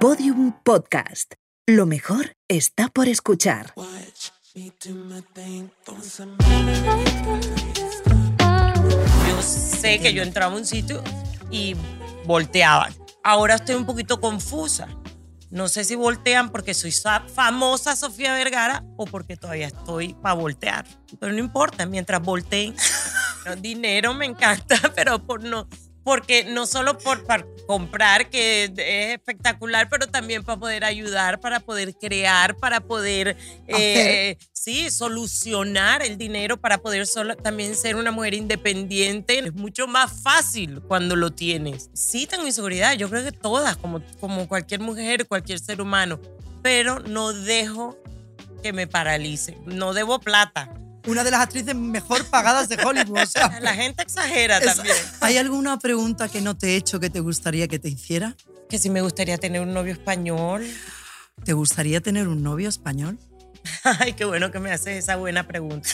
Podium Podcast. Lo mejor está por escuchar. Yo sé que yo entraba a un sitio y volteaban. Ahora estoy un poquito confusa. No sé si voltean porque soy sa- famosa Sofía Vergara o porque todavía estoy para voltear. Pero no importa, mientras volteen. Dinero me encanta, pero por no, porque no solo por para comprar, que es espectacular, pero también para poder ayudar, para poder crear, para poder eh, sí, solucionar el dinero, para poder solo- también ser una mujer independiente. Es mucho más fácil cuando lo tienes. Sí, tengo inseguridad, yo creo que todas, como, como cualquier mujer, cualquier ser humano, pero no dejo que me paralice. No debo plata. Una de las actrices mejor pagadas de Hollywood. o sea, La gente exagera es- también. ¿Hay alguna pregunta que no te he hecho que te gustaría que te hiciera? Que si me gustaría tener un novio español. ¿Te gustaría tener un novio español? Ay, qué bueno que me haces esa buena pregunta.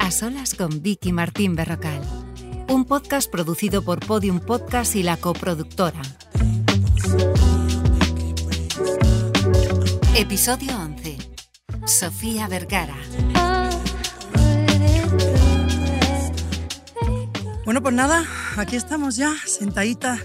A solas con Vicky Martín Berrocal. Un podcast producido por Podium Podcast y la coproductora. Episodio 11. Sofía Vergara. Bueno, pues nada, aquí estamos ya, sentadita.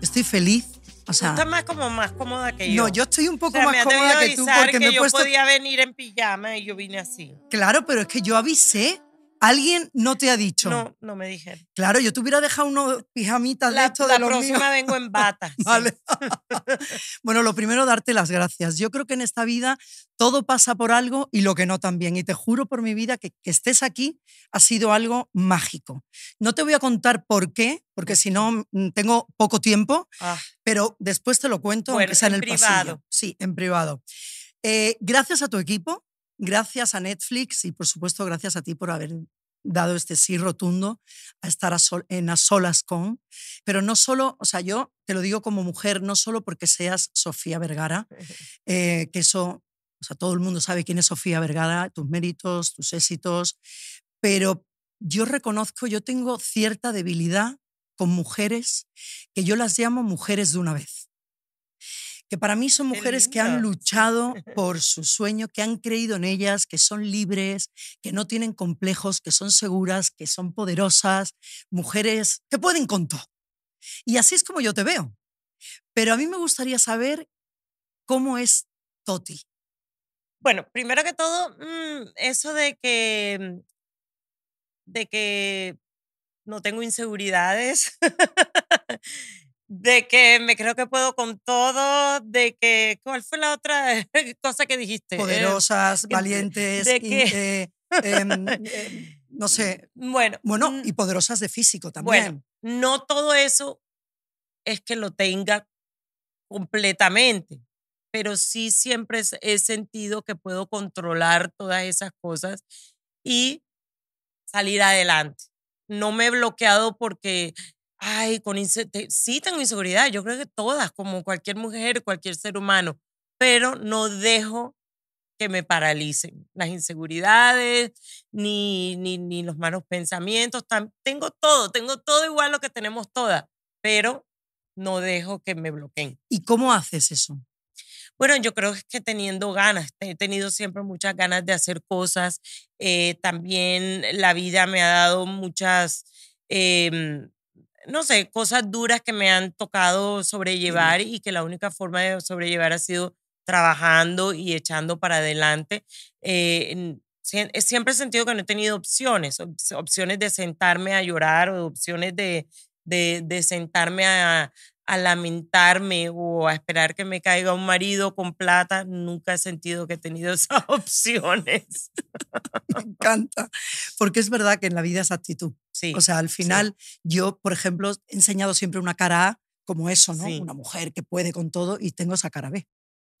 Estoy feliz. O sea, estás más como más cómoda que yo. no, yo estoy un O poco sea, más cómoda que tú porque que me he yo puesto. podía venir en pijama y yo vine así. Claro, pero es que yo avisé. Alguien no te ha dicho. No, no me dijeron. Claro, yo te hubiera dejado unos pijamitas de La, estos la de los próxima míos. vengo en bata. Vale. bueno, lo primero, darte las gracias. Yo creo que en esta vida todo pasa por algo y lo que no también. Y te juro por mi vida que, que estés aquí ha sido algo mágico. No te voy a contar por qué, porque si no mm, tengo poco tiempo, Ah, pero después te lo cuento, Bueno, aunque sea en, en el privado. pasillo. Sí, en privado. Eh, gracias a tu equipo, gracias a Netflix y por supuesto gracias a ti por haber dado este sí rotundo a estar a sol- en a solas con, pero no solo, o sea, yo te lo digo como mujer, no solo porque seas Sofía Vergara, eh, que eso, o sea, todo el mundo sabe quién es Sofía Vergara, tus méritos, tus éxitos, pero yo reconozco, yo tengo cierta debilidad con mujeres que yo las llamo mujeres de una vez. Que para mí son mujeres que han luchado por su sueño, que han creído en ellas, que son libres, que no tienen complejos, que son seguras, que son poderosas, mujeres que pueden con todo. Y así es como yo te veo. Pero a mí me gustaría saber cómo es Toti. Bueno, primero que todo, mm, eso de que, de que no tengo inseguridades, de que me creo que puedo con todo, de que, ¿cuál fue la otra cosa que dijiste? Eh, Poderosas, que- valientes, de que- eh, em, no sé, Bueno, bueno, mm, y poderosas de físico también. Bueno, no todo eso es que lo tenga completamente, pero sí siempre he sentido que puedo controlar todas esas cosas y salir adelante. No me he bloqueado porque, ay, con sí tengo inseguridad, yo creo que todas, como cualquier mujer, cualquier ser humano, pero no dejo que me paralicen las inseguridades, ni, ni, ni los malos pensamientos. tengo todo, tengo todo igual lo que tenemos todas, pero no dejo que me bloqueen. ¿Y cómo haces eso? Bueno, yo creo que teniendo ganas, he tenido siempre muchas ganas de hacer cosas. eh, también la vida me ha dado muchas, em, no sé, cosas duras que me han tocado sobrellevar y que la única forma de sobrellevar ha sido trabajando y echando para adelante. Eh, eh, siempre he sentido que no he tenido opciones, op- opciones de sentarme a llorar o opciones de, de, de sentarme a, a lamentarme o a esperar que me caiga un marido con plata. Nunca he sentido que he tenido esas opciones. Me encanta. Porque es verdad que en la vida es actitud. Sí. O sea, al final, yo, por ejemplo, he enseñado siempre una cara A como eso, ¿no? Sí. Una mujer que puede con todo y tengo esa cara B.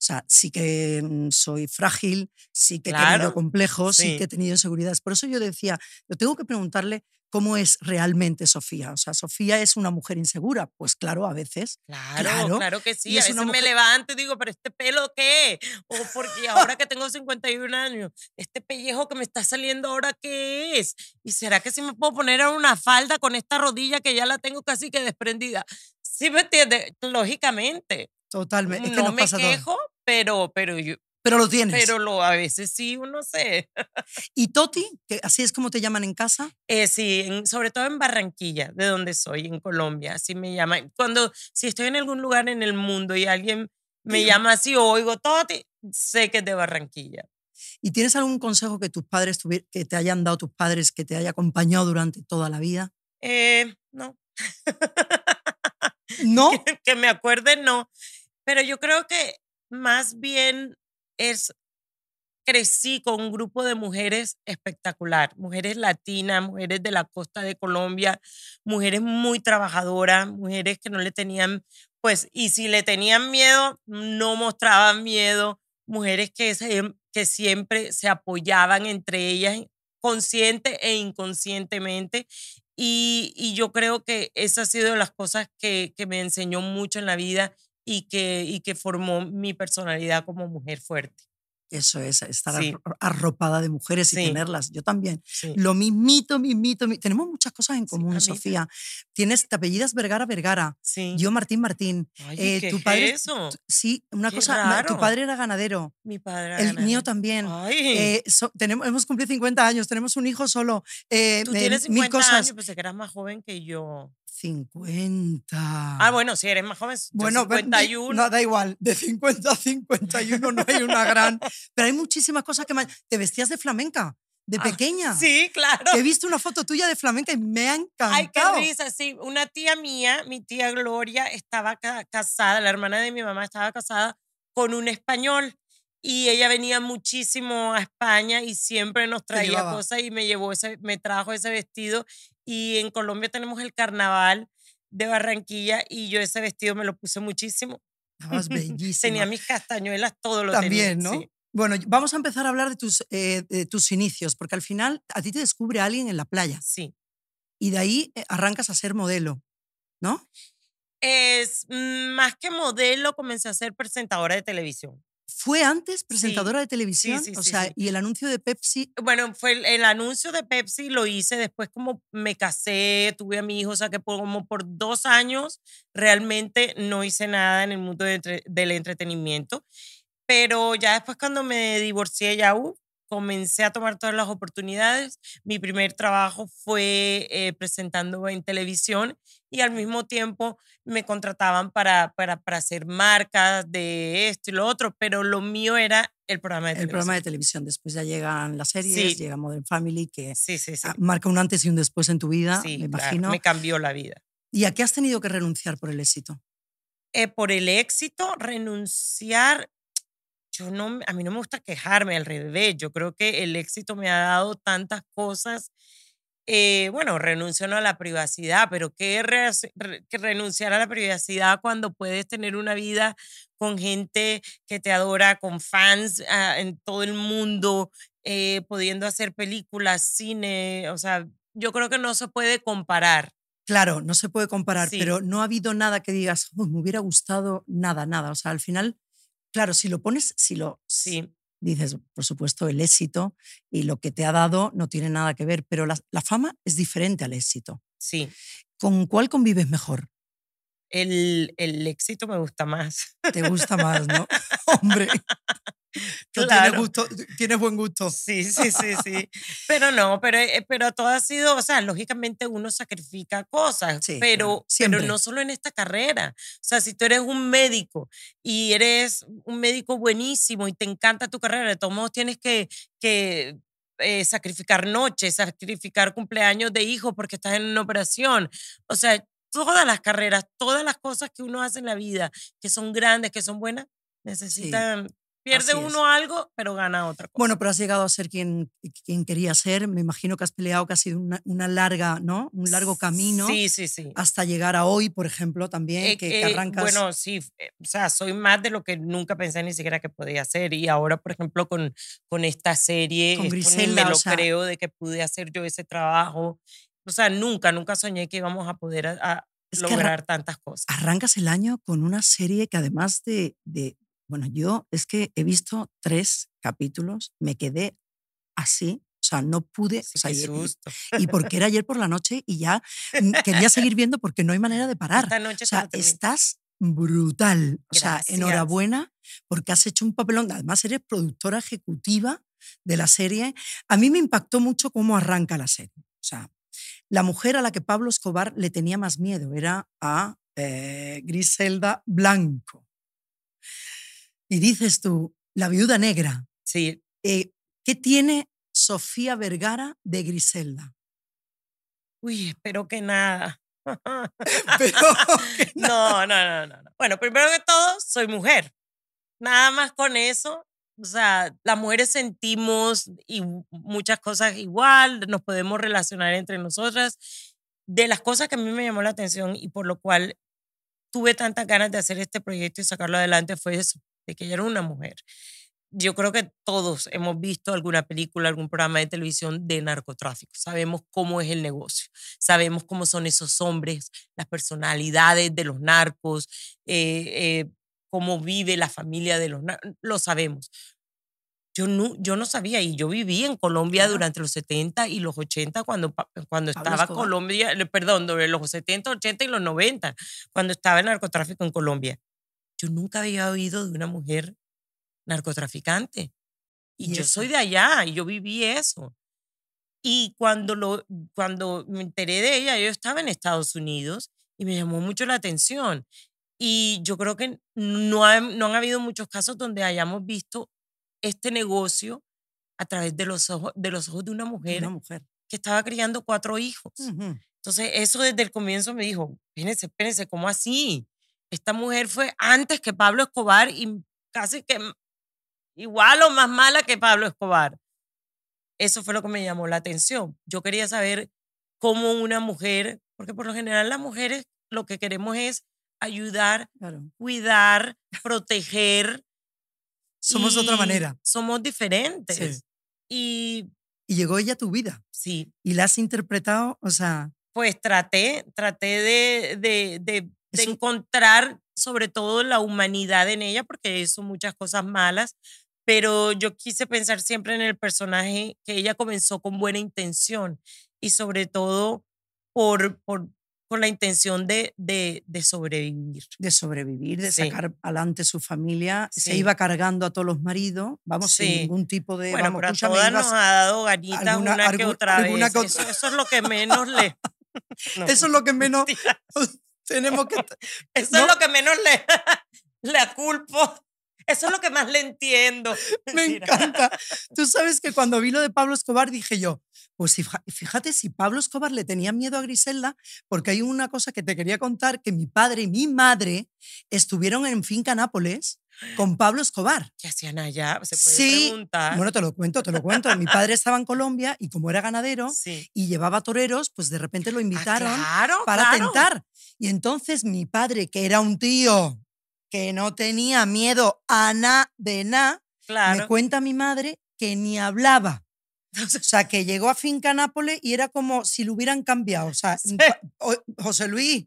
O sea, sí que mm, soy frágil, sí que he Claro, tenido complejos, sí. sí. que he tenido inseguridades. Por eso yo decía, yo tengo que preguntarle cómo es realmente Sofía. O sea, Sofía es una mujer insegura. Pues claro, a veces. Claro, Claro. claro, que sí. Y A es veces una me mujer- levanto y digo, pero este pelo qué? O porque ahora que tengo 51 años, este pellejo que me está saliendo ahora qué es? ¿Y será que si me puedo poner una falda con esta rodilla que ya la tengo casi que desprendida? ¿Sí me entiendes? Lógicamente. Totalmente. Es que no nos me pasa todo. quejo, pero, pero, yo, Pero lo tienes. pero lo, a veces sí, uno sé. ¿Y Toti? Que así es como te llaman en casa. Eh, sí, en- sobre todo en Barranquilla, de donde soy, en Colombia, así me llaman. Cuando, si estoy en algún lugar en el mundo y alguien me llama así o oigo Toti, sé que es de Barranquilla. ¿Y tienes algún consejo que tus padres que te hayan dado tus padres que te haya acompañado durante toda la vida? Eh, no, No. que me acuerde, no. Pero yo creo que más bien es, crecí con un grupo de mujeres espectacular, mujeres latinas, mujeres de la costa de Colombia, mujeres muy trabajadoras, mujeres que no le tenían, pues, y si le tenían miedo, no mostraban miedo, mujeres que, que siempre se apoyaban entre ellas consciente e inconscientemente. Y, y yo creo que esa ha sido de las cosas que, que me enseñó mucho en la vida y que, y que formó mi personalidad como mujer fuerte. Eso es, estar Sí. arro- arropada de mujeres y Sí. tenerlas. Yo también. Sí. Lo mismito, mismito, mi- Tenemos muchas cosas en común, Sofía. Tienes, te apellidas Vergara Vergara. Yo Martín Martín. Ay, eh, ¿qué tu es padre- eso? Sí, una Qué cosa. ma- Tu raro. padre era ganadero. Mi padre. El ganadero. mío también. Eh, so- tenemos, hemos cumplido 50 años, tenemos un hijo solo. eh, tú tienes 50 mil cosas. años, pensé que eras más joven que yo. 50. Ah, bueno, si eres más joven, Bueno, ve- di- 51. no, da igual, de 50 a 51 no hay una gran... Pero hay muchísimas cosas que... me- Te vestías de flamenca, de Ah, pequeña. Sí, claro. He visto una foto tuya de flamenca y me ha encantado. Ay, qué risa, sí. Una tía mía, mi tía Gloria, estaba ca- casada, la hermana de mi mamá estaba casada con un español y ella venía muchísimo a España y siempre nos traía cosas y me llevó ese, me trajo ese vestido y en Colombia tenemos el carnaval de Barranquilla y yo ese vestido me lo puse muchísimo. Estabas bellísima. Tenía mis castañuelas, todo lo También, tenía. ¿no? sí. Bueno, vamos a empezar a hablar de tus, eh, de tus inicios, porque al final a ti te descubre alguien en la playa Sí. y de ahí eh, arrancas a ser modelo, ¿no? Es mm, más que modelo, comencé a ser presentadora de televisión. ¿Fue antes presentadora de televisión? sí, o sí, sea, sí. y el anuncio de Pepsi, Bueno, fue el, el anuncio de Pepsi, lo hice después como me casé, tuve a mi hijo, o sea que por, como por dos años realmente no hice nada en el mundo de del entretenimiento. Pero ya después cuando me divorcié ya uh, comencé a tomar todas las oportunidades. Mi primer trabajo fue eh, presentando en televisión y al mismo tiempo me contrataban para, para, para hacer marcas de esto y lo otro, pero lo mío era el programa de el televisión. programa de televisión. Después ya llegan las series, Sí. llega Modern Family, que Sí, sí, ah, marca un antes y un después en tu vida, me claro, imagino. me cambió la vida. ¿Y a qué has tenido que renunciar por el éxito? Eh, por el éxito, renunciar, yo no, a mí no me gusta quejarme, al revés, yo creo que el éxito me ha dado tantas cosas. eh, bueno, renuncio a la privacidad, pero ¿qué re- re- que renunciar a la privacidad cuando puedes tener una vida con gente que te adora, con fans ah, en todo el mundo, eh, pudiendo hacer películas, cine? O sea, yo creo que no se puede comparar. Claro, no se puede comparar, Sí. pero no ha habido nada que digas, "Uy, me hubiera gustado nada, nada. O sea, al final, claro, si lo pones, si lo Sí. dices, por supuesto, el éxito y lo que te ha dado no tiene nada que ver, pero la, la fama es diferente al éxito. Sí, ¿Con cuál convives mejor? el, el éxito me gusta más. ¿Te gusta más, no? Hombre, tú tienes, gusto, tienes buen gusto. Sí, sí, sí, sí. Pero no, pero, eh, pero todo ha sido, o sea, lógicamente uno sacrifica cosas, Sí, pero, claro, pero no solo en esta carrera. O sea, si tú eres un médico y eres un médico buenísimo y te encanta tu carrera, de todos modos tienes que, que eh, sacrificar noches, sacrificar cumpleaños de hijos porque estás en una operación. O sea, todas las carreras, todas las cosas que uno hace en la vida, que son grandes, que son buenas, necesitan Pierde Así es. uno algo, pero gana otra cosa. Bueno, pero has llegado a ser quien, quien quería ser. Me imagino que has peleado que ha sido una, una larga, ¿no? Un largo camino Sí, sí, sí. hasta llegar a hoy, por ejemplo, también, Eh, que, que eh, arrancas. Bueno, sí, eh, o sea, soy más de lo que nunca pensé ni siquiera que podía hacer. Y ahora, por ejemplo, con, con esta serie, Con Griselda, me o lo sea- creo de que pude hacer yo ese trabajo. O sea, nunca, nunca soñé que íbamos a poder a- a Es que lograr tantas cosas. arrancas el año con una serie que además de, de- bueno, yo es que he visto tres capítulos, me quedé así, o sea, no pude, Sí, o sea, qué susto. y, porque era ayer por la noche y ya quería seguir viendo porque no hay manera de parar. Esta noche O sea, estás brutal. O sea, enhorabuena porque has hecho un papelón. Además, eres productora ejecutiva de la serie. A mí me impactó mucho cómo arranca la serie. O sea, la mujer a la que Pablo Escobar le tenía más miedo era a eh, Griselda Blanco. Y dices tú, la viuda negra. Sí, eh, ¿Qué tiene Sofía Vergara de Griselda? uy, espero que nada. Pero, que No, no, no, no, no. Bueno, primero que todo, soy mujer. Nada más con eso. O sea, las mujeres sentimos y muchas cosas igual, nos podemos relacionar entre nosotras. De las cosas que a mí me llamó la atención y por lo cual tuve tantas ganas de hacer este proyecto y sacarlo adelante fue eso, de que ella era una mujer. Yo creo que todos hemos visto alguna película, algún programa de televisión de narcotráfico. Sabemos cómo es el negocio, sabemos cómo son esos hombres, las personalidades de los narcos, eh, eh, cómo vive la familia de los narcos, lo sabemos. Yo no, yo no sabía y yo viví en Colombia Claro. durante los 70 y los 80 cuando, cuando Pablo estaba Escobar. Colombia, perdón, los 70, 80 y los 90, cuando estaba el narcotráfico en Colombia. Yo nunca había oído de una mujer narcotraficante. Y, Y yo soy de allá y yo viví eso. Y cuando, lo, cuando me enteré de ella, yo estaba en Estados Unidos y me llamó mucho la atención. Y yo creo que no, ha- no han habido muchos casos donde hayamos visto este negocio a través de los ojos de, los ojos de una mujer Una mujer. que estaba criando cuatro hijos. Entonces, eso desde el comienzo me dijo, espérense, espérense, ¿cómo así? Esta mujer fue antes que Pablo Escobar y casi que igual o más mala que Pablo Escobar. Eso fue lo que me llamó la atención. Yo quería saber cómo una mujer, porque por lo general las mujeres lo que queremos es ayudar, Claro. cuidar, proteger. Somos de otra manera. Somos diferentes. Y Y llegó ella a tu vida sí, y la has interpretado, o sea, pues traté, traté de, de, de, de encontrar sobre todo la humanidad en ella, porque hizo muchas cosas malas, pero yo quise pensar siempre en el personaje que ella comenzó con buena intención y sobre todo por, por, con la intención de, de, de sobrevivir. de sobrevivir, de Sí. sacar adelante su familia. Se iba cargando a todos los maridos, vamos, sin Sí. ningún tipo de. Bueno, vamos, pero a todas nos ha dado ganitas alguna- una que otra vez. que Eso, otra- eso es lo que menos le... No, Eso es lo que menos. tenemos que. Eso ¿No? es lo que menos le, le culpo. Eso es lo que más le entiendo. Me encanta. Tú sabes que cuando vi lo de Pablo Escobar dije yo, pues fíjate si Pablo Escobar le tenía miedo a Griselda, porque hay una cosa que te quería contar, que mi padre y mi madre estuvieron en Finca Nápoles con Pablo Escobar. ¿Qué hacían allá? Se puede Sí, preguntar. Bueno, te lo cuento, te lo cuento. Mi padre estaba en Colombia y como era ganadero sí. y llevaba toreros, pues de repente lo Ah, invitaron claro, para claro. tentar. Y entonces mi padre, que era un tío que no tenía miedo a nada de nada, Claro. me cuenta mi madre que ni hablaba. O sea, que llegó a Finca Nápoles y era como si lo hubieran cambiado. O sea, Sí. José Luis,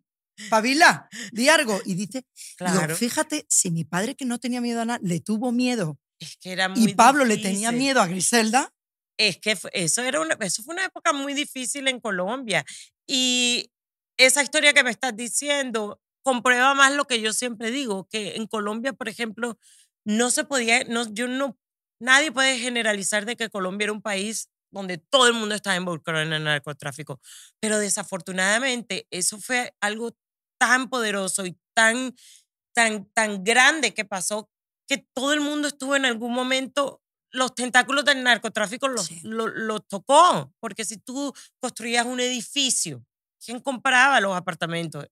Pavila, di algo. Y dice, digo, claro. fíjate, si mi padre que no tenía miedo a nada, le tuvo miedo es que era muy y Pablo le tenía miedo a Griselda, Es que eso, era una, eso fue una época muy difícil en Colombia. Y esa historia que me estás diciendo comprueba más lo que yo siempre digo, que en Colombia, por ejemplo, no se podía, no, yo no, nadie puede generalizar de que Colombia era un país donde todo el mundo estaba involucrado en el narcotráfico. Pero desafortunadamente eso fue algo tan poderoso y tan, tan, tan grande que pasó que todo el mundo estuvo en algún momento, los tentáculos del narcotráfico los, Sí. lo- los tocó. Porque si tú construías un edificio, ¿quién compraba los apartamentos?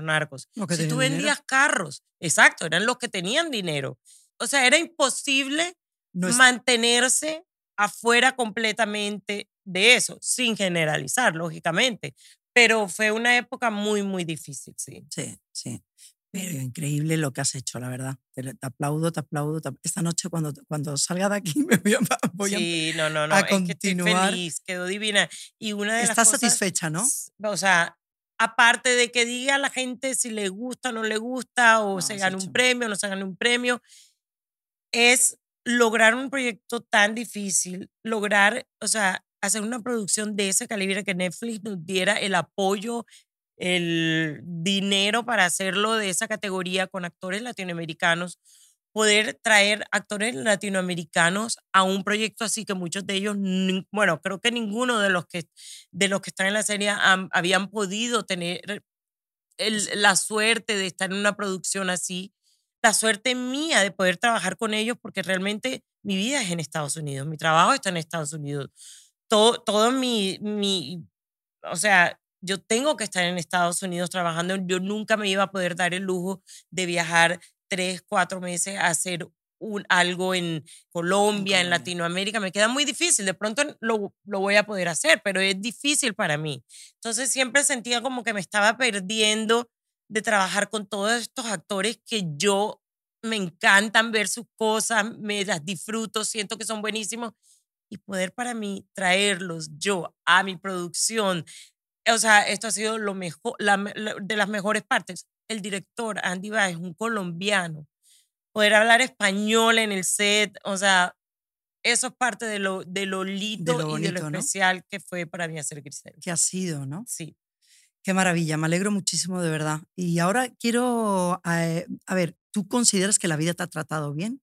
Los narcos. Lo que si tú dinero. vendías carros, exacto, eran los que tenían dinero. o sea, era imposible No es- mantenerse afuera completamente de eso, sin generalizar, lógicamente. Pero fue una época muy, muy difícil, sí. Sí, sí. Pero increíble lo que has hecho, la verdad. Te, te aplaudo, te aplaudo. te- Esta noche cuando, cuando salga de aquí me voy a... Voy a- sí, no, no, no. a es que estoy continuar. feliz, quedó divina. Y una de las Estás cosas- satisfecha, ¿no? O sea, aparte de que diga a la gente si le gusta o no le gusta, o No, se gana un premio o no se gana un premio, es lograr un proyecto tan difícil, lograr, o sea, hacer una producción de ese calibre que Netflix nos diera el apoyo, el dinero para hacerlo de esa categoría con actores latinoamericanos, poder traer actores latinoamericanos a un proyecto así que muchos de ellos, bueno, creo que ninguno de los que, de los que están en la serie han- habían podido tener el- la suerte de estar en una producción así, la suerte mía de poder trabajar con ellos porque realmente mi vida es en Estados Unidos, mi trabajo está en Estados Unidos, todo, todo mi, mi, o sea, yo tengo que estar en Estados Unidos trabajando, yo nunca me iba a poder dar el lujo de viajar tres, cuatro meses a hacer un, algo en Colombia, en. Latinoamérica, me queda muy difícil, de pronto lo, lo voy a poder hacer, pero es difícil para mí. Entonces siempre sentía como que me estaba perdiendo de trabajar con todos estos actores que yo me encantan ver sus cosas, me las disfruto, siento que son buenísimos y poder para mí traerlos yo a mi producción. O sea, esto ha sido lo mejor, la me- la- de las mejores partes. El director Andy Baez, un colombiano, poder hablar español en el set, o sea, eso es parte de lo, de lo lindo y de bonito, lo ¿no? especial que fue para mí hacer Grisel. Que ha sido, ¿no? Sí. Qué maravilla, me alegro muchísimo de verdad. Y ahora quiero, eh, a ver, ¿tú consideras que la vida te ha tratado bien?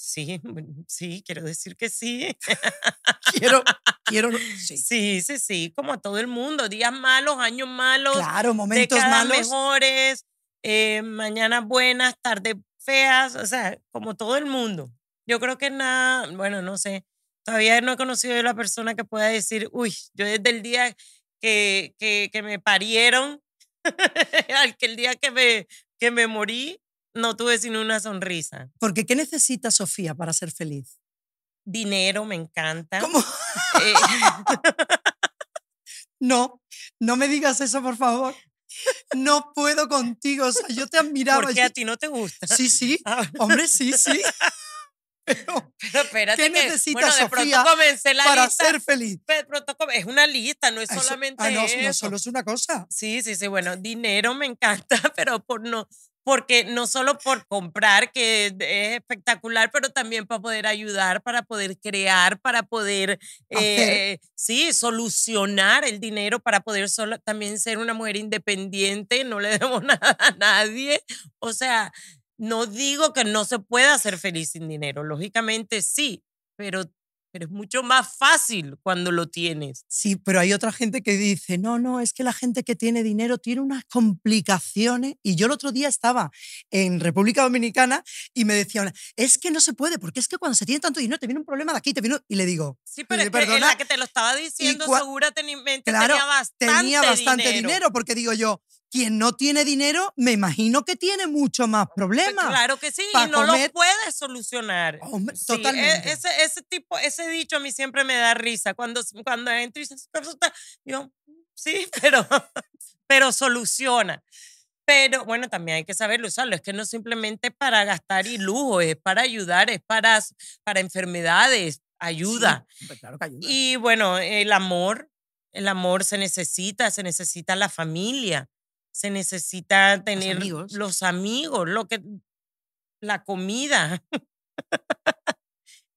Sí, sí, quiero decir que sí. Quiero, quiero, sí. Sí, sí, sí, como a todo el mundo. Días malos, años malos, Claro, momentos malos. mejores, eh, mañanas buenas, tardes feas, o sea, como todo el mundo. Yo creo que nada, bueno, no sé, todavía no he conocido a la persona que pueda decir, uy, yo desde el día que, que, que me parieron, al que el día que me, que me morí, no tuve sino una sonrisa. Porque ¿qué necesita Sofía para ser feliz? Dinero me encanta. ¿Cómo? Eh, No, no me digas eso, por favor. No puedo contigo. O sea, yo te admiraba. porque a ti no te gusta. Sí, sí. Ah, Hombre, sí, sí. Pero Pero espérate ¿Qué que, necesita bueno, de Sofía pronto comencé la para lista. ser feliz. de pronto come- es una lista, no es Eso- solamente ah, no, eso. no solo es una cosa. Sí, sí, sí, bueno, dinero me encanta, pero por no, porque no solo por comprar, que es espectacular, pero también para poder ayudar, para poder crear, para poder, eh, sí, solucionar el dinero, para poder solo, también ser una mujer independiente, no le debo nada a nadie. O sea, no digo que no se pueda ser feliz sin dinero, lógicamente sí, pero, pero es mucho más fácil cuando lo tienes. Sí, pero hay otra gente que dice, no, no, es que la gente que tiene dinero tiene unas complicaciones. Y yo el otro día estaba en República Dominicana y me decían, es que no se puede, porque es que cuando se tiene tanto dinero te viene un problema de aquí, te viene... Y le digo, Sí, pero "Eh, es que la que te lo estaba diciendo seguramente Claro, tenía bastante, tenía bastante dinero. dinero. porque digo yo, quien no tiene dinero, me imagino que tiene mucho más Pues problemas. Claro que sí, y no comer. lo puedes solucionar. Hombre, Sí, e- totalmente. ese, ese tipo, ese dicho a mí siempre me da risa. Cuando, cuando entro y dice, yo, sí, pero, pero soluciona. Pero bueno, también hay que saberlo usarlo. Es que no simplemente para gastar y lujo, es para ayudar, es para, para enfermedades, ayuda. Sí, hombre, claro que ayuda. Y bueno, el amor, el amor se necesita, se necesita la familia, se necesita tener amigos. los amigos, lo que la comida.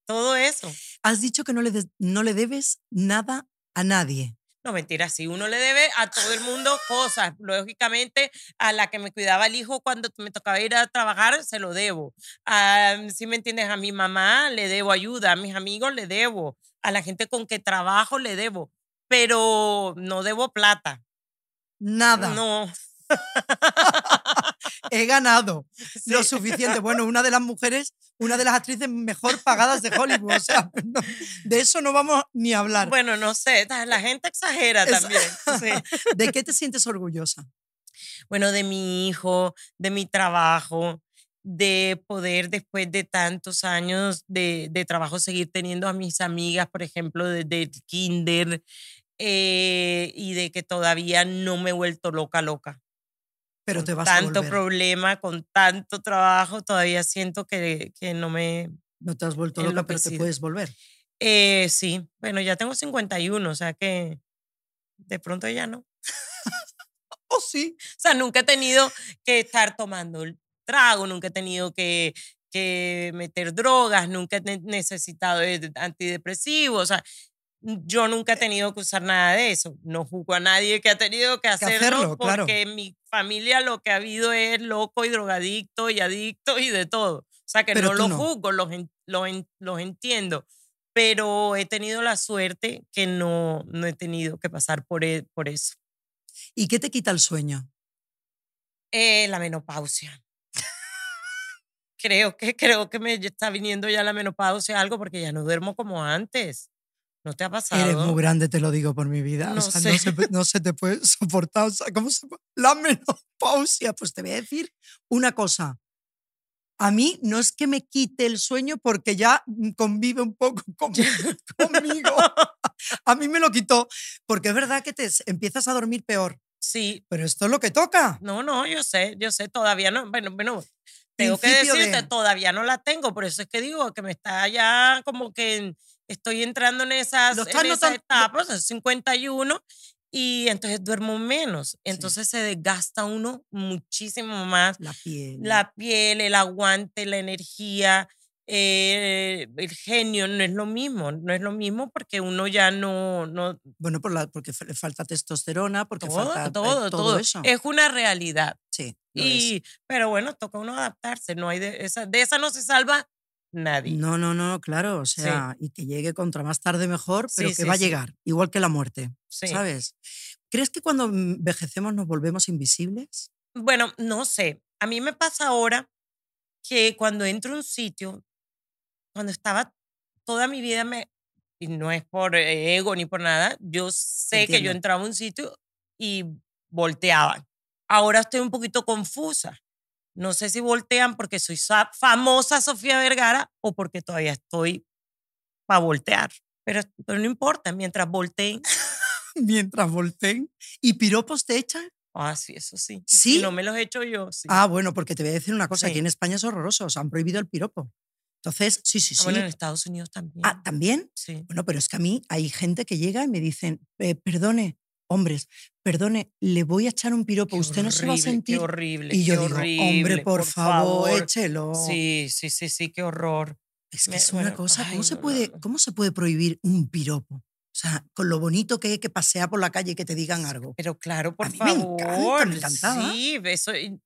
Todo eso. Has dicho que no le, des- no le debes nada a nadie. No, mentira, sí, uno le debe a todo el mundo cosas. Lógicamente, a la que me cuidaba el hijo cuando me tocaba ir a trabajar, se lo debo. si me entiendes, a mi mamá le debo ayuda, a mis amigos le debo, a la gente con que trabajo le debo, pero no debo plata. Nada. No. He ganado lo Sí. suficiente. Bueno, una de las mujeres, una de las actrices mejor pagadas de Hollywood. O sea, no- de eso no vamos ni a hablar. Bueno, no sé, la gente exagera Es- también. sí. ¿De qué te sientes orgullosa? Bueno, de mi hijo, de mi trabajo, de poder después de tantos años de, de trabajo seguir teniendo a mis amigas, por ejemplo, desde el kinder, eh, y de que todavía no me he vuelto loca, loca. Pero Con te vas a tanto volver. problema, con tanto trabajo, todavía siento que, que no me... No te has vuelto loca, pero te puedes volver. Eh, sí, bueno, ya tengo 51, o sea que de pronto ya no. Oh, sí. O sea, nunca he tenido que estar tomando el trago, nunca he tenido que, que meter drogas, nunca he ne- necesitado de antidepresivos, o sea, yo nunca he tenido que usar nada de eso. No juzgo a nadie que ha tenido que hacerlo, hacerlo, claro. porque en mi familia lo que ha habido es loco y drogadicto y adicto y de todo. O sea, que Pero no los no. juzgo, los, los, los entiendo. Pero he tenido la suerte que no, no he tenido que pasar por, e- por eso. ¿Y qué te quita el sueño? Eh, la menopausia. creo que creo que me está viniendo ya la menopausia algo porque ya no duermo como antes. ¿No te ha pasado? Eres muy grande, te lo digo por mi vida. o No sea, sé. no, se, no se te puede soportar. O sea, ¿cómo se La menopausia. Pues te voy a decir una cosa. A mí no es que me quite el sueño porque ya mm, convive un poco con- conmigo. A mí me lo quitó porque es verdad que te empiezas a dormir peor. Sí, Pero esto es lo que toca. no, no, yo sé, yo sé, todavía no, bueno, bueno, tengo que decirte, de- todavía no la tengo, por eso es que digo que me está ya como que estoy entrando en esas, en esas etapas, en 51, y entonces duermo menos, entonces se desgasta uno muchísimo más La piel. la piel, el aguante, la energía, eh, el genio, no es lo mismo, no es lo mismo porque uno ya no, no Bueno, por la- porque le falta testosterona, porque todo, falta eh, todo, todo, todo, eso. es una realidad. sí, es. Y, pero bueno, toca uno adaptarse, no hay de esa, de esa no se salva nadie. No, no, no, claro, o Sí. sea, y que llegue contra más tarde mejor, pero Sí, que sí, va a llegar, igual que la muerte. ¿sabes? ¿Crees que cuando envejecemos nos volvemos invisibles? Bueno, no sé, a mí me pasa ahora que cuando entro a un sitio, cuando estaba toda mi vida, me, y no es por eh, ego ni por nada, yo sé que yo entraba a un sitio y volteaban. Ahora estoy un poquito confusa. No sé si voltean porque soy sa- famosa Sofía Vergara o porque todavía estoy para voltear. Pero, pero no importa, mientras volteen. Mientras volteen. ¿Y piropos te echan? Ah, sí, eso sí. ¿Sí? Si no me los he hecho yo, sí. Ah, bueno, porque te voy a decir una cosa, Sí. aquí en España es horroroso, os han prohibido el piropo. Entonces, sí, sí, Ah, sí. Bueno, en Estados Unidos también. Ah, ¿también? sí. Bueno, pero es que a mí hay gente que llega y me dicen, "Eh, perdone, hombres, perdone, le voy a echar un piropo, Qué usted no se va a horrible, sentir... Qué horrible. y yo qué digo, horrible, hombre, por, favor, échelo. Sí, sí, sí, sí, qué horror. Es que Me- es una bueno, cosa, ¿cómo, ay, se no, puede, no. ¿cómo se puede prohibir un piropo? O sea, con lo bonito que es que pasear por la calle y que te digan algo. Pero claro, por mí me favor. encanta, me encantaba. Sí, eso. Y,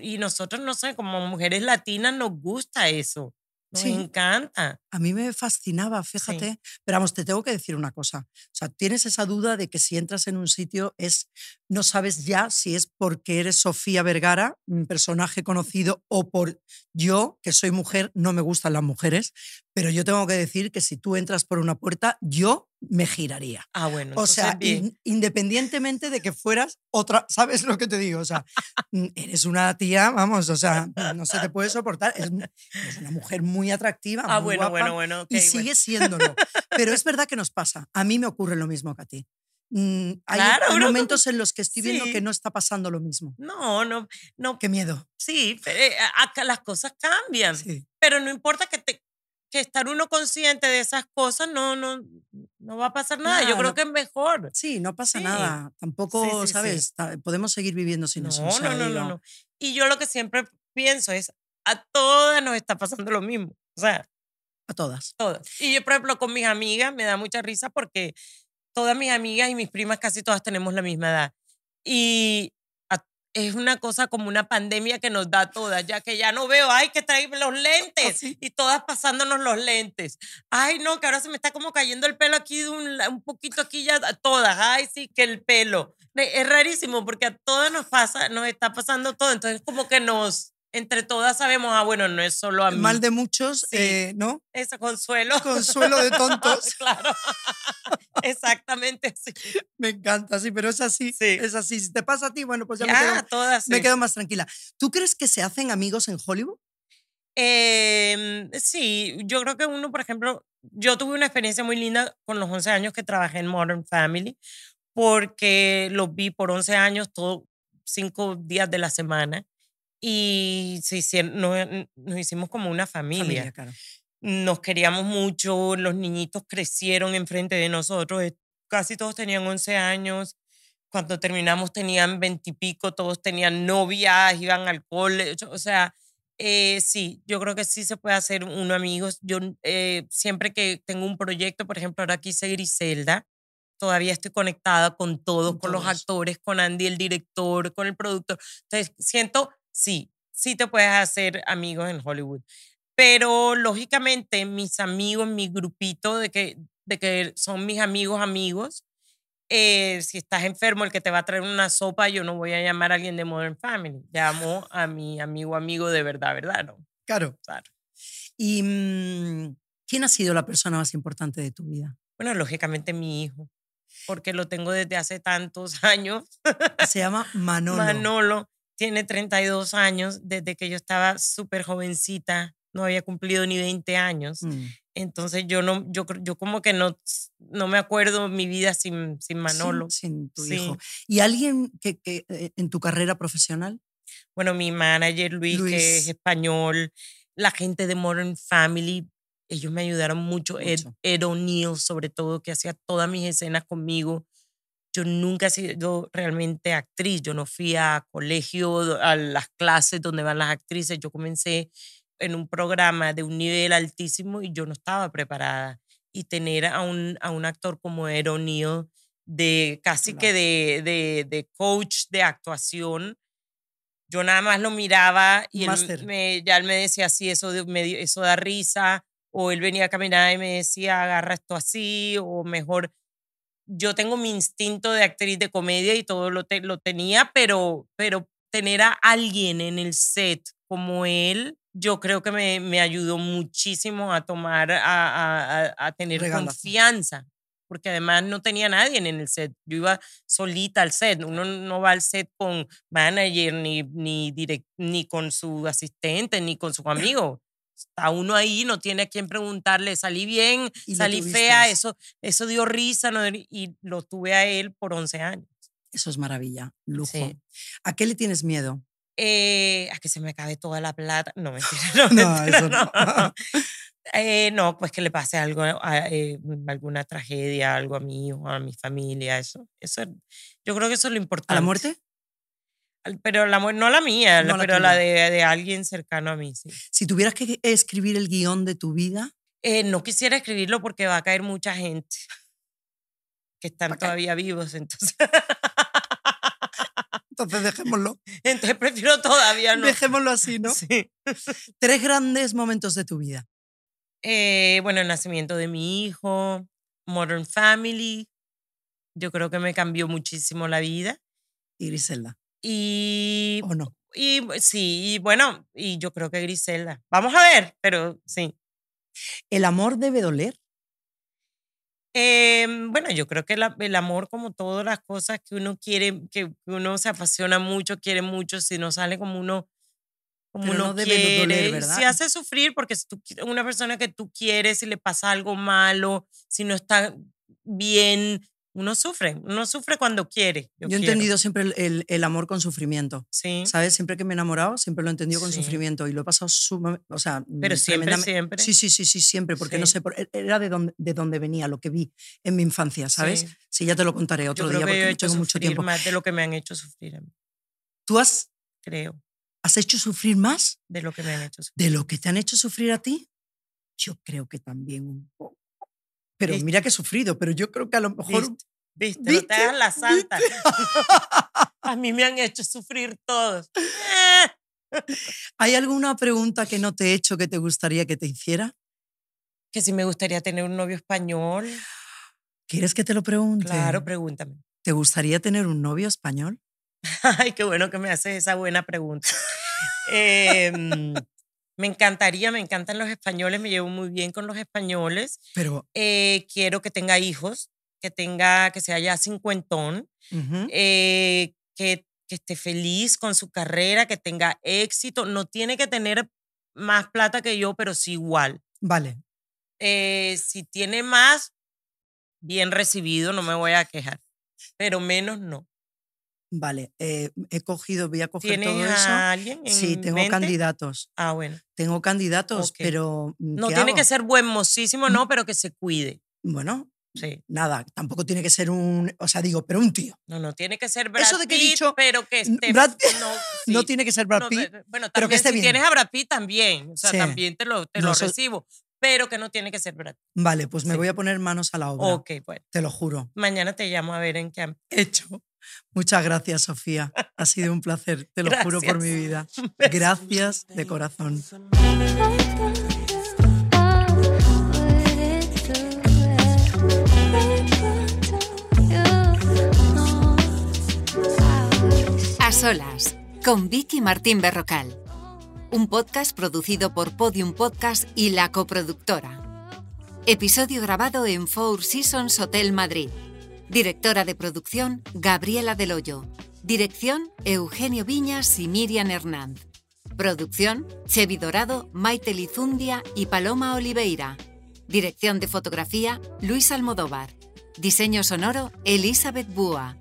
y nosotros, no sé, como mujeres latinas nos gusta eso. Nos Sí. encanta. A mí me fascinaba, fíjate. Pero vamos, te tengo que decir una cosa. O sea, tienes esa duda de que si entras en un sitio es, no sabes ya si es porque eres Sofía Vergara, un personaje conocido, o por yo, que soy mujer, no me gustan las mujeres, pero yo tengo que decir que si tú entras por una puerta, yo me giraría. Ah, bueno. O sea, bien. in- independientemente de que fueras otra, ¿sabes lo que te digo? O sea, mm, eres una tía, vamos, o sea, no se te puede soportar. Es, una mujer muy atractiva, Ah, muy bueno, guapa, bueno, bueno. ok, y bueno. sigue siéndolo. Pero es verdad que nos pasa. A mí me ocurre lo mismo que a ti. Mm, hay, Claro, hay momentos en los que estoy viendo Sí. que no está pasando lo mismo. No, no, no. Qué miedo. Sí, pero, eh, acá las cosas cambian. Sí. Pero no importa que te que estar uno consciente de esas cosas no no no va a pasar nada. Yo creo no- que es mejor. Sí, no pasa Sí. nada. Tampoco, Sí, sí. ¿sabes? Podemos seguir viviendo sin No, eso. no, no, no, no. Y yo lo que siempre pienso es a todas nos está pasando lo mismo. O sea, A todas. todas. Y yo, por ejemplo, con mis amigas me da mucha risa porque todas mis amigas y mis primas casi todas tenemos la misma edad. Y es una cosa como una pandemia que nos da a todas, ya que ya no veo, ay, que traerme los lentes sí. y todas pasándonos los lentes. Ay, no, que ahora se me está como cayendo el pelo aquí de un, un poquito aquí ya, a todas. Ay, sí, que el pelo. Es rarísimo porque a todas nos pasa, nos está pasando todo. Entonces, como que nos, entre todas sabemos, ah, bueno, no es solo a mí. Mal de muchos, Sí. eh, ¿no? Ese consuelo. Consuelo de tontos. claro. Exactamente así. Me encanta, sí, pero es así. Sí. Es así. Si te pasa a ti, bueno, pues ya, Ya, me, quedo, todas. me sí. quedo más tranquila. ¿Tú crees que se hacen amigos en Hollywood? Em, sí, yo creo que uno, por ejemplo, yo tuve una experiencia muy linda con los 11 años que trabajé en Modern Family, porque los vi por 11 años, todos cinco días de la semana, y se hicieron, nos, nos hicimos como una familia. Familia, claro. Nos queríamos mucho, los niñitos crecieron enfrente de nosotros, eh, casi todos tenían 11 años. Cuando terminamos tenían 20 y pico, todos tenían novias, iban al cole, o sea, eh, sí, yo creo que sí se puede hacer uno amigos. Yo eh, siempre que tengo un proyecto, por ejemplo, ahora quise Griselda, todavía estoy conectada con todos, Con con los todos. actores, con Andy, el director, con el productor. Entonces, siento, sí, sí te puedes hacer amigos en Hollywood. Pero lógicamente, mis amigos, mi grupito de que, de que son mis amigos, amigos, eh, si estás enfermo, el que te va a traer una sopa, yo no voy a llamar a alguien de Modern Family. Llamo a mi amigo, amigo de verdad, ¿verdad? No, Claro. claro. ¿Y mm, quién ha sido la persona más importante de tu vida? Bueno, lógicamente mi hijo, porque lo tengo desde hace tantos años. Se llama Manolo. Manolo tiene 32 años, desde que yo estaba súper jovencita, no había cumplido ni 20 años. Mm. Entonces yo no, yo, yo como que no, no me acuerdo mi vida sin, sin Manolo. Sin, sin tu Sí. hijo. ¿Y alguien que, que, eh, en tu carrera profesional? Bueno, mi manager Luis, que Luis. es español, la gente de Modern Family, ellos me ayudaron mucho. Ed, Mucho. Ed O'Neill, sobre todo, que hacía todas mis escenas conmigo. Yo nunca he sido realmente actriz. Yo no fui a colegio, a las clases donde van las actrices. Yo comencé en un programa de un nivel altísimo y yo no estaba preparada. Y tener a un, a un actor como Ed O'Neill, de casi que de, de, de coach de actuación, yo nada más lo miraba y él me, ya él me decía así, eso, de- me eso da risa, o él venía a caminar y me decía, agarra esto así, o mejor, yo tengo mi instinto de actriz de comedia y todo lo, te- lo tenía, pero, pero tener a alguien en el set como él, yo creo que me, me ayudó muchísimo a tomar, a, a- tener confianza, porque además no tenía nadie en el set. Yo iba solita al set. Uno no va al set con manager, ni, ni, direct- ni con su asistente, ni con su amigo. Está uno ahí, no tiene a quien preguntarle, salí bien, salí fea, eso, eso dio risa, ¿no? y lo tuve a él por 11 años. Eso es maravilla, lujo. Sí. ¿A qué le tienes miedo? Eh, a que se me acabe toda la plata. No, mentira, no, No, mentira, eso no. no. Eh, no, pues que le pase algo, a- eh, alguna tragedia, algo a mi hijo, a mi familia, eso. eso yo creo que eso es lo importante. ¿A la muerte? Pero la no la mía, No la- pero la de, de alguien cercano a mí, sí. Si tuvieras que escribir el guion de tu vida, Eh, no quisiera escribirlo porque va a caer mucha gente que están todavía vivos, entonces, entonces dejémoslo. entonces prefiero todavía no. Dejémoslo así, ¿no? Sí. Tres grandes momentos de tu vida. Eh, bueno, el nacimiento de mi hijo, Modern Family, yo creo que me cambió muchísimo la vida. Y Griselda, Y, ¿o no? y sí, y bueno, y yo creo que Griselda. Vamos a ver, pero sí. ¿El amor debe doler? Em, bueno, yo creo que la- el amor, como todas las cosas que uno quiere, que uno se apasiona mucho, quiere mucho, si no sale como uno, como Pero uno no debe quiere, doler, ¿verdad? si hace sufrir, porque si tú, qui- una persona que tú quieres, si le pasa algo malo, si no está bien, uno sufre, uno sufre cuando quiere. Yo, Yo he entendido siempre el, el- el amor con sufrimiento. Sí, ¿Sabes? Siempre que me he enamorado, siempre lo he entendido con Sí. sufrimiento y lo he pasado sumamente. O sea, pero mm, siempre, siempre. Sí, sí, sí, sí, siempre, porque no sé, por- e- era de donde, de donde venía, lo que vi en mi infancia, ¿sabes? Sí. Sí, ya te lo contaré Yo otro creo día que yo porque he hecho tengo mucho tiempo. más de lo que me han hecho sufrir a mí, ¿Tú has, creo, has hecho sufrir más de lo que me han hecho sufrir. de lo que te han hecho sufrir a ti? Yo creo que también un poco. Pero ¿Viste? mira que he sufrido, pero yo creo que a lo mejor. ¿Viste? ¿Viste? No te hagas la santa. a mí me han hecho sufrir todos. Eh, ¿Hay alguna pregunta que no te he hecho que te gustaría que te hiciera? Que si me gustaría tener un novio español. ¿Quieres que te lo pregunte? Claro, pregúntame. ¿Te gustaría tener un novio español? Ay, qué bueno que me haces esa buena pregunta. Em, me encantaría, me encantan los españoles, me llevo muy bien con los españoles. Pero. Eh, quiero que tenga hijos, que tenga, que sea ya cincuentón, eh, que, que esté feliz con su carrera, que tenga éxito. No tiene que tener más plata que yo, pero sí igual. Vale. Eh, si tiene más, bien recibido, no me voy a quejar. Pero menos no. Vale, eh, he cogido, voy a coger ¿Tienes todo eso. a alguien en Sí, tengo mente? candidatos. Ah, bueno. Tengo candidatos, Ok. pero mm, No ¿qué tiene hago? que ser buen mocísimo, no, pero que se cuide. Bueno, Sí. nada, tampoco tiene que ser un, o sea, digo, pero un tío. No, no tiene que ser Brad Eso de que he dicho, pero que esté. Brad Pitt no, No sí. tiene que ser Brad No, Pitt. de- bueno, pero que también esté si bien. tienes a Brad Pitt también, o sea, Sí. también te lo, te No, lo eso- recibo, pero que no tiene que ser Brad. Vale, pues me voy a poner manos a la obra. Ok, bueno, Te lo juro. mañana te llamo a ver en qué. am- Hecho. Muchas gracias, Sofía. Ha sido un placer, te lo juro por mi vida. Gracias de corazón. A solas, con Vicky Martín Berrocal. Un podcast producido por Podium Podcast y la coproductora. Episodio grabado en Four Seasons Hotel Madrid. Directora de producción, Gabriela Del Hoyo. Dirección, Eugenio Viñas y Miriam Hernández. Producción, Chevi Dorado, Maite Lizundia y Paloma Oliveira. Dirección de fotografía, Luis Almodóvar. Diseño sonoro, Elizabeth Búa.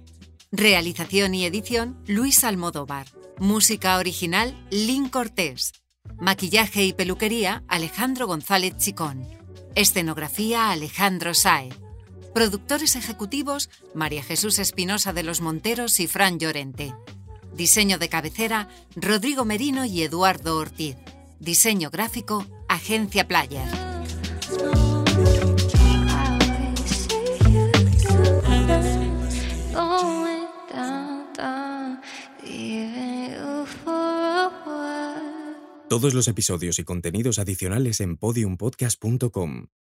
Realización y edición, Luis Almodóvar. Música original, Lynn Cortés. Maquillaje y peluquería, Alejandro González Chicón. Escenografía, Alejandro Saez. Productores ejecutivos, María Jesús Espinosa de los Monteros y Fran Llorente. Diseño de cabecera, Rodrigo Merino y Eduardo Ortiz. Diseño gráfico, Agencia Player. Todos los episodios y contenidos adicionales en podiumpodcast.com.